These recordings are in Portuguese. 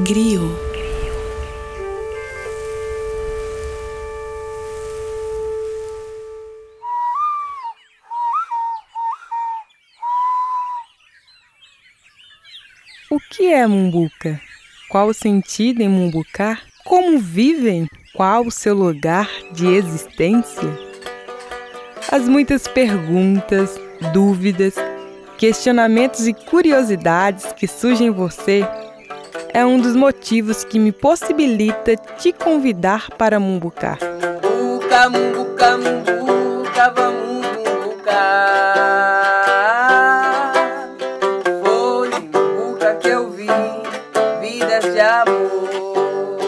Griot. O que é Mumbuca? Qual o sentido em Mumbucar? Como vivem? Qual o seu lugar de existência? As muitas perguntas, dúvidas, questionamentos e curiosidades que surgem em você é um dos motivos que me possibilita te convidar para Mumbucar. Mumbuca, mumbuca, mumbuca, vamos mumbucar. Foi mumbuca que eu vi vidas de amor.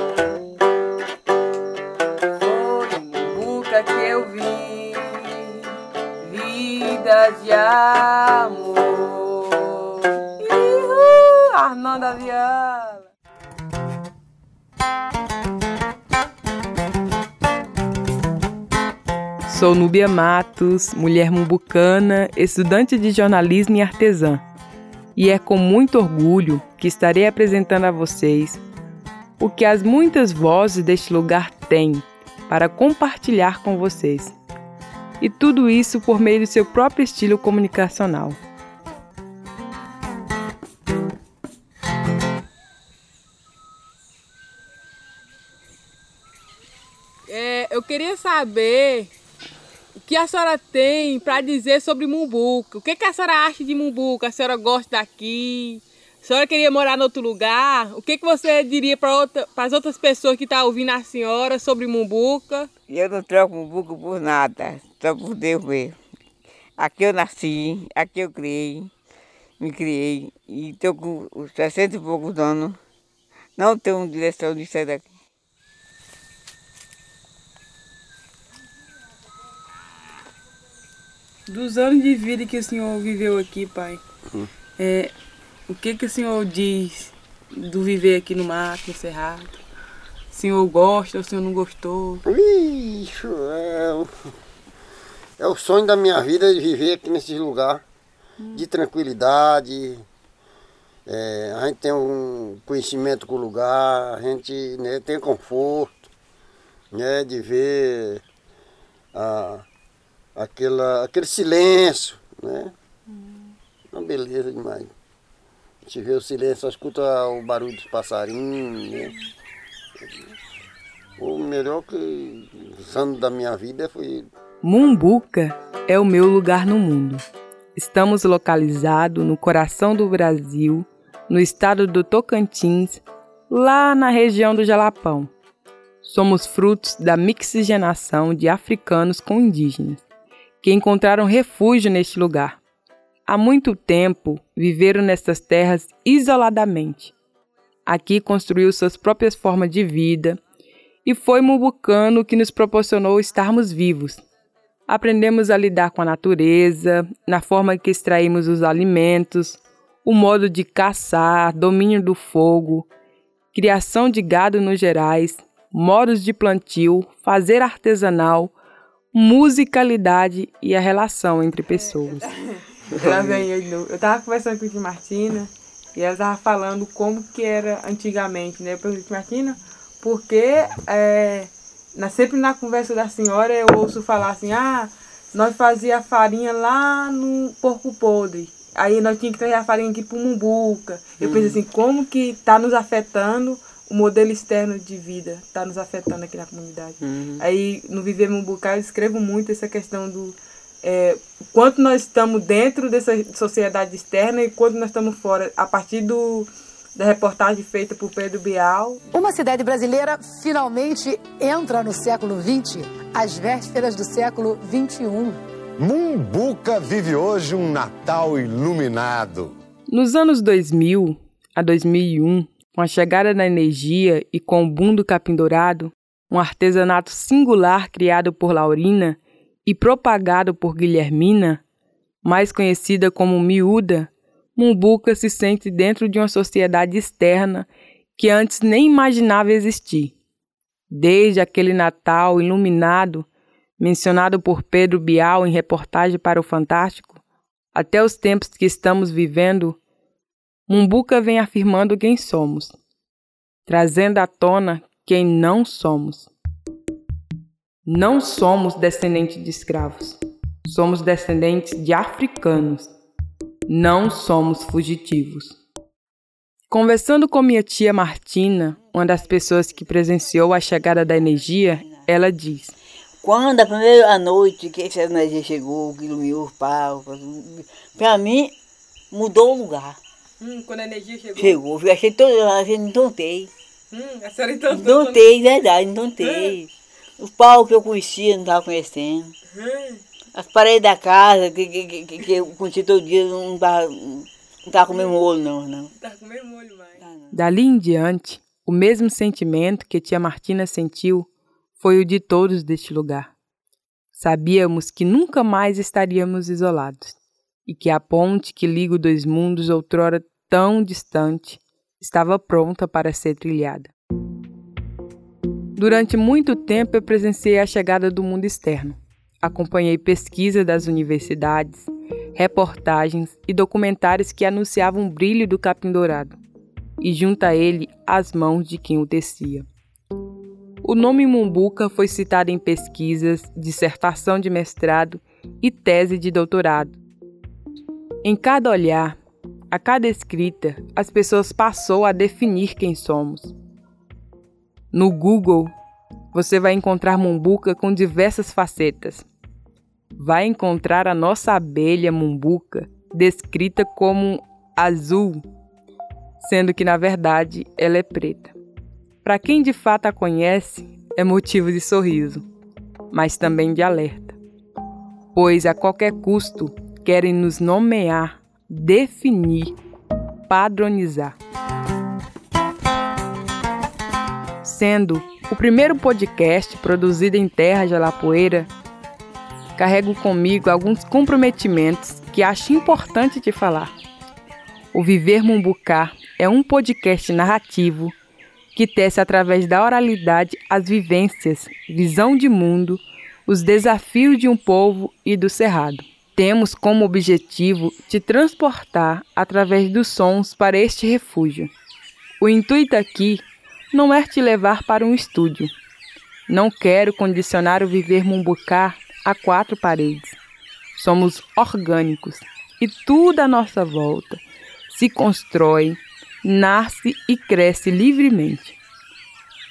Foi mumbuca que eu vi vidas de amor. Sou Núbia Matos, mulher mumbucana, estudante de jornalismo e artesã. E é com muito orgulho que estarei apresentando a vocês o que as muitas vozes deste lugar têm para compartilhar com vocês. E tudo isso por meio do seu próprio estilo comunicacional. É, eu queria saber que a senhora tem para dizer sobre Mumbuca. O que, que a senhora acha de Mumbuca? A senhora gosta daqui? A senhora queria morar em outro lugar? O que, que você diria para outra, as outras pessoas que estão tá ouvindo a senhora sobre Mumbuca? Eu não troco Mumbuca por nada, só por Deus mesmo. Aqui eu nasci, aqui eu criei, me criei e estou com os 60 e poucos anos. Não tenho direção de sair daqui. Dos anos de vida que o senhor viveu aqui, pai, é, o que, que o senhor diz do viver aqui no mato, no cerrado? O senhor gosta ou o senhor não gostou? Ixi, é, o- é o sonho da minha vida de viver aqui nesse lugar de tranquilidade. É, a gente tem um conhecimento com o lugar, a gente né, tem conforto né, de ver a, aquela, aquele silêncio. Né? Uma beleza demais. A gente vê o silêncio, só escuta o barulho dos passarinhos. Né? O melhor que os anos da minha vida foi Mumbuca é o meu lugar no mundo. Estamos localizados no coração do Brasil, no estado do Tocantins, lá na região do Jalapão. Somos frutos da mixigenação de africanos com indígenas, que encontraram refúgio neste lugar. Há muito tempo viveram nestas terras isoladamente. Aqui construiu suas próprias formas de vida e foi Mumbucano que nos proporcionou estarmos vivos. Aprendemos a lidar com a natureza, na forma que extraímos os alimentos, o modo de caçar, domínio do fogo, criação de gado nos gerais, modos de plantio, fazer artesanal, musicalidade e a relação entre pessoas. Eu de novo. Eu tava conversando com a tia Martina e ela tava falando como que era antigamente, né? Eu perguntei, Martina, porque é, na, sempre na conversa da senhora eu ouço falar assim, ah, nós fazia farinha lá no Porco Podre. Aí nós tínhamos que trazer a farinha aqui pro Mumbuca. Eu pensei assim, como que tá nos afetando o modelo externo de vida, tá nos afetando aqui na comunidade. Aí no Viver Mumbuca eu escrevo muito essa questão do é, quanto nós estamos dentro dessa sociedade externa e quanto nós estamos fora. A partir do, da reportagem feita por Pedro Bial. Uma cidade brasileira finalmente entra no século XX, às vésperas do século XXI. Mumbuca vive hoje um Natal iluminado. Nos anos 2000 a 2001, com a chegada da energia e com o boom do capim dourado, um artesanato singular criado por Laurina e propagado por Guilhermina, mais conhecida como Miúda, Mumbuca se sente dentro de uma sociedade externa que antes nem imaginava existir. Desde aquele Natal iluminado, mencionado por Pedro Bial em reportagem para o Fantástico, até os tempos que estamos vivendo, Mumbuca vem afirmando quem somos. trazendo à tona quem não somos. Não somos descendentes de escravos, somos descendentes de africanos. Não somos fugitivos. Conversando com minha tia Martina, uma das pessoas que presenciou a chegada da energia, ela diz: Quando a primeira noite que essa energia chegou, que iluminou o pau, para mim mudou o lugar. Hum, quando a energia chegou. Chegou, eu achei todo, eu não tontei. Hum, a senhora então. Não tem, verdade, não tem. O pau que eu conhecia não estava conhecendo. Hum. As paredes da casa que, que, que, que eu conhecia todo dia não estava não tava com o mesmo olho, não. não. Tá com o mesmo olho mais. Tá. Dali em diante, o mesmo sentimento que tia Martina sentiu foi o de todos deste lugar. Sabíamos que nunca mais estaríamos isolados e que a ponte que liga os dois mundos, outrora tão distante, estava pronta para ser trilhada. Durante muito tempo eu presenciei a chegada do mundo externo. Acompanhei pesquisas das universidades, reportagens e documentários que anunciavam o brilho do capim dourado e junto a ele as mãos de quem o tecia. O nome Mumbuca foi citado em pesquisas, dissertação de mestrado e tese de doutorado. Em cada olhar, a cada escrita, as pessoas passou a definir quem somos. No Google, você vai encontrar Mumbuca com diversas facetas. Vai encontrar a nossa abelha Mumbuca descrita como azul, sendo que na verdade ela é preta. Para quem de fato a conhece, é motivo de sorriso, mas também de alerta, pois a qualquer custo querem nos nomear, definir, padronizar. Sendo o primeiro podcast produzido em terra de Alapoeira, carrego comigo alguns comprometimentos que acho importante te falar. O Viver Mumbucá é um podcast narrativo que tece através da oralidade as vivências, visão de mundo, os desafios de um povo e do cerrado. Temos como objetivo te transportar através dos sons para este refúgio. O intuito aqui não é te levar para um estúdio. Não quero condicionar o viver mumbucá a quatro paredes. Somos orgânicos e tudo à nossa volta se constrói, nasce e cresce livremente.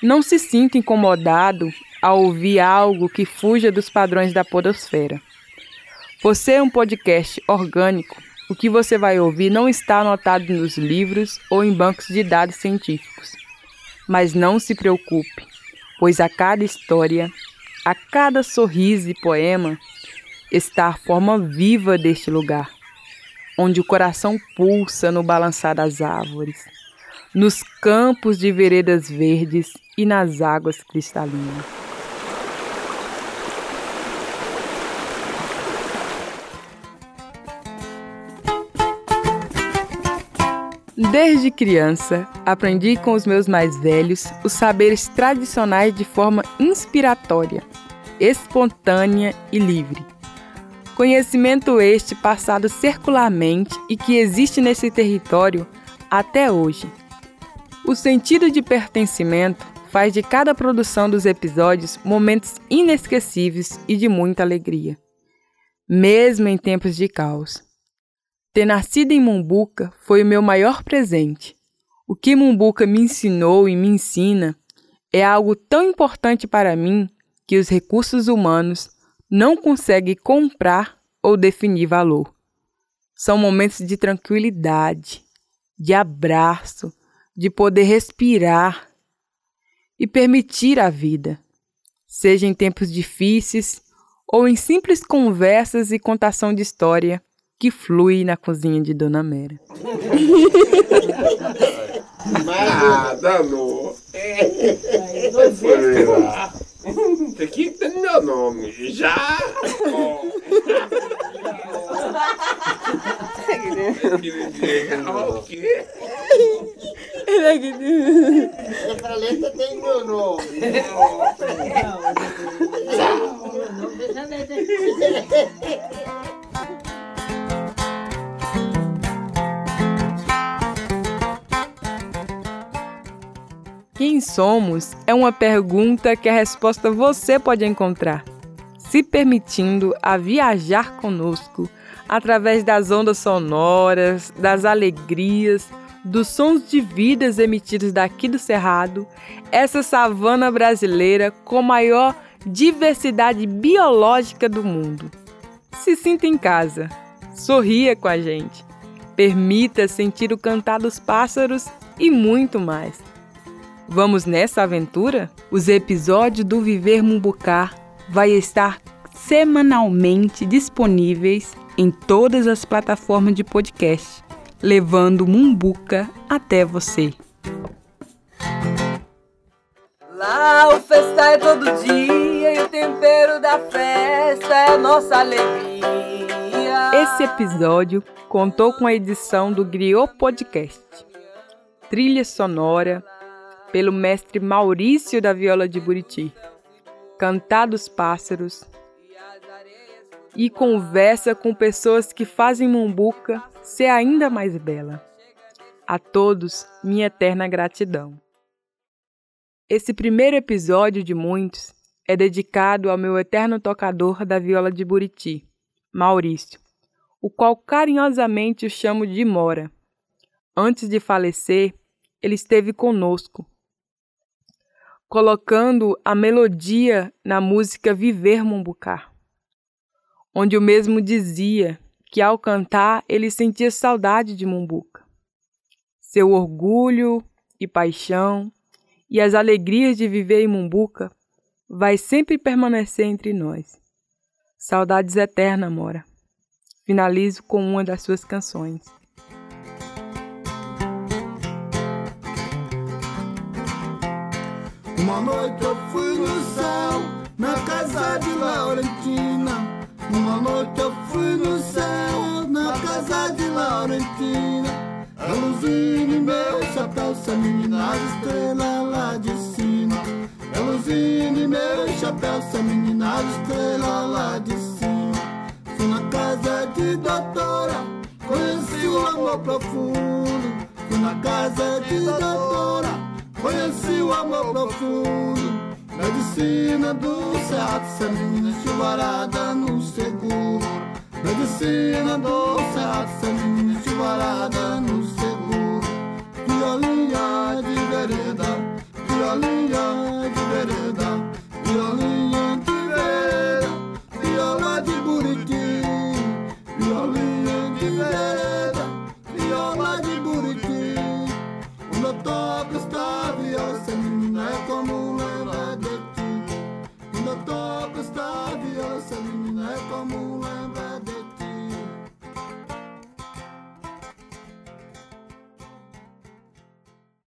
Não se sinta incomodado ao ouvir algo que fuja dos padrões da podosfera. Por ser um podcast orgânico, o que você vai ouvir não está anotado nos livros ou em bancos de dados científicos. Mas não se preocupe, pois a cada história, a cada sorriso e poema está a forma viva deste lugar, onde o coração pulsa no balançar das árvores, nos campos de veredas verdes e nas águas cristalinas. Desde criança, aprendi com os meus mais velhos os saberes tradicionais de forma inspiratória, espontânea e livre. Conhecimento este passado circularmente e que existe nesse território até hoje. O sentido de pertencimento faz de cada produção dos episódios momentos inesquecíveis e de muita alegria, mesmo em tempos de caos. Ter nascido em Mumbuca foi o meu maior presente. O que Mumbuca me ensinou e me ensina é algo tão importante para mim que os recursos humanos não conseguem comprar ou definir valor. São momentos de tranquilidade, de abraço, de poder respirar e permitir a vida, seja em tempos difíceis ou em simples conversas e contação de história que flui na cozinha de Dona Mera. Ah, danou. Foi lá. Aqui tem meu nome. Já? O quê? Essa letra tem meu nome. Quem somos é uma pergunta que a resposta você pode encontrar, se permitindo a viajar conosco através das ondas sonoras, das alegrias, dos sons de vidas emitidos daqui do Cerrado, essa savana brasileira com maior diversidade biológica do mundo. Se sinta em casa, sorria com a gente, permita sentir o cantar dos pássaros e muito mais. Vamos nessa aventura? Os episódios do Viver Mumbucar vai estar semanalmente disponíveis em todas as plataformas de podcast, levando Mumbuca até você. Lá o festa é todo dia e o tempero da festa é a nossa alegria. Esse episódio contou com a edição do Griot Podcast. Trilha sonora pelo mestre Maurício da Viola de Buriti. Cantar dos pássaros e conversa com pessoas que fazem Mumbuca ser ainda mais bela. A todos, minha eterna gratidão. Esse primeiro episódio de muitos é dedicado ao meu eterno tocador da viola de Buriti, Maurício, o qual carinhosamente o chamo de Mora. Antes de falecer, ele esteve conosco, colocando a melodia na música Viver Mumbucar, onde o mesmo dizia que ao cantar ele sentia saudade de Mumbuca. Seu orgulho e paixão e as alegrias de viver em Mumbuca vai sempre permanecer entre nós. Saudades eterna, Mora. Finalizo com uma das suas canções. Uma noite eu fui no céu, na casa de Laurentina. Uma noite eu fui no céu, na casa de Laurentina. A luzinha em meu chapéu, se menina estrela lá de cima. A luzinha em meu chapéu, se menina estrela lá de cima. Fui na casa de doutora, conheci o amor profundo. Fui na casa de doutora. Conheci o amor profundo Medicina do certo Essa menina chuvarada no seguro. Medicina do certo Essa menina chuvarada no seguro. Violinha de vereda Violinha de vereda Violinha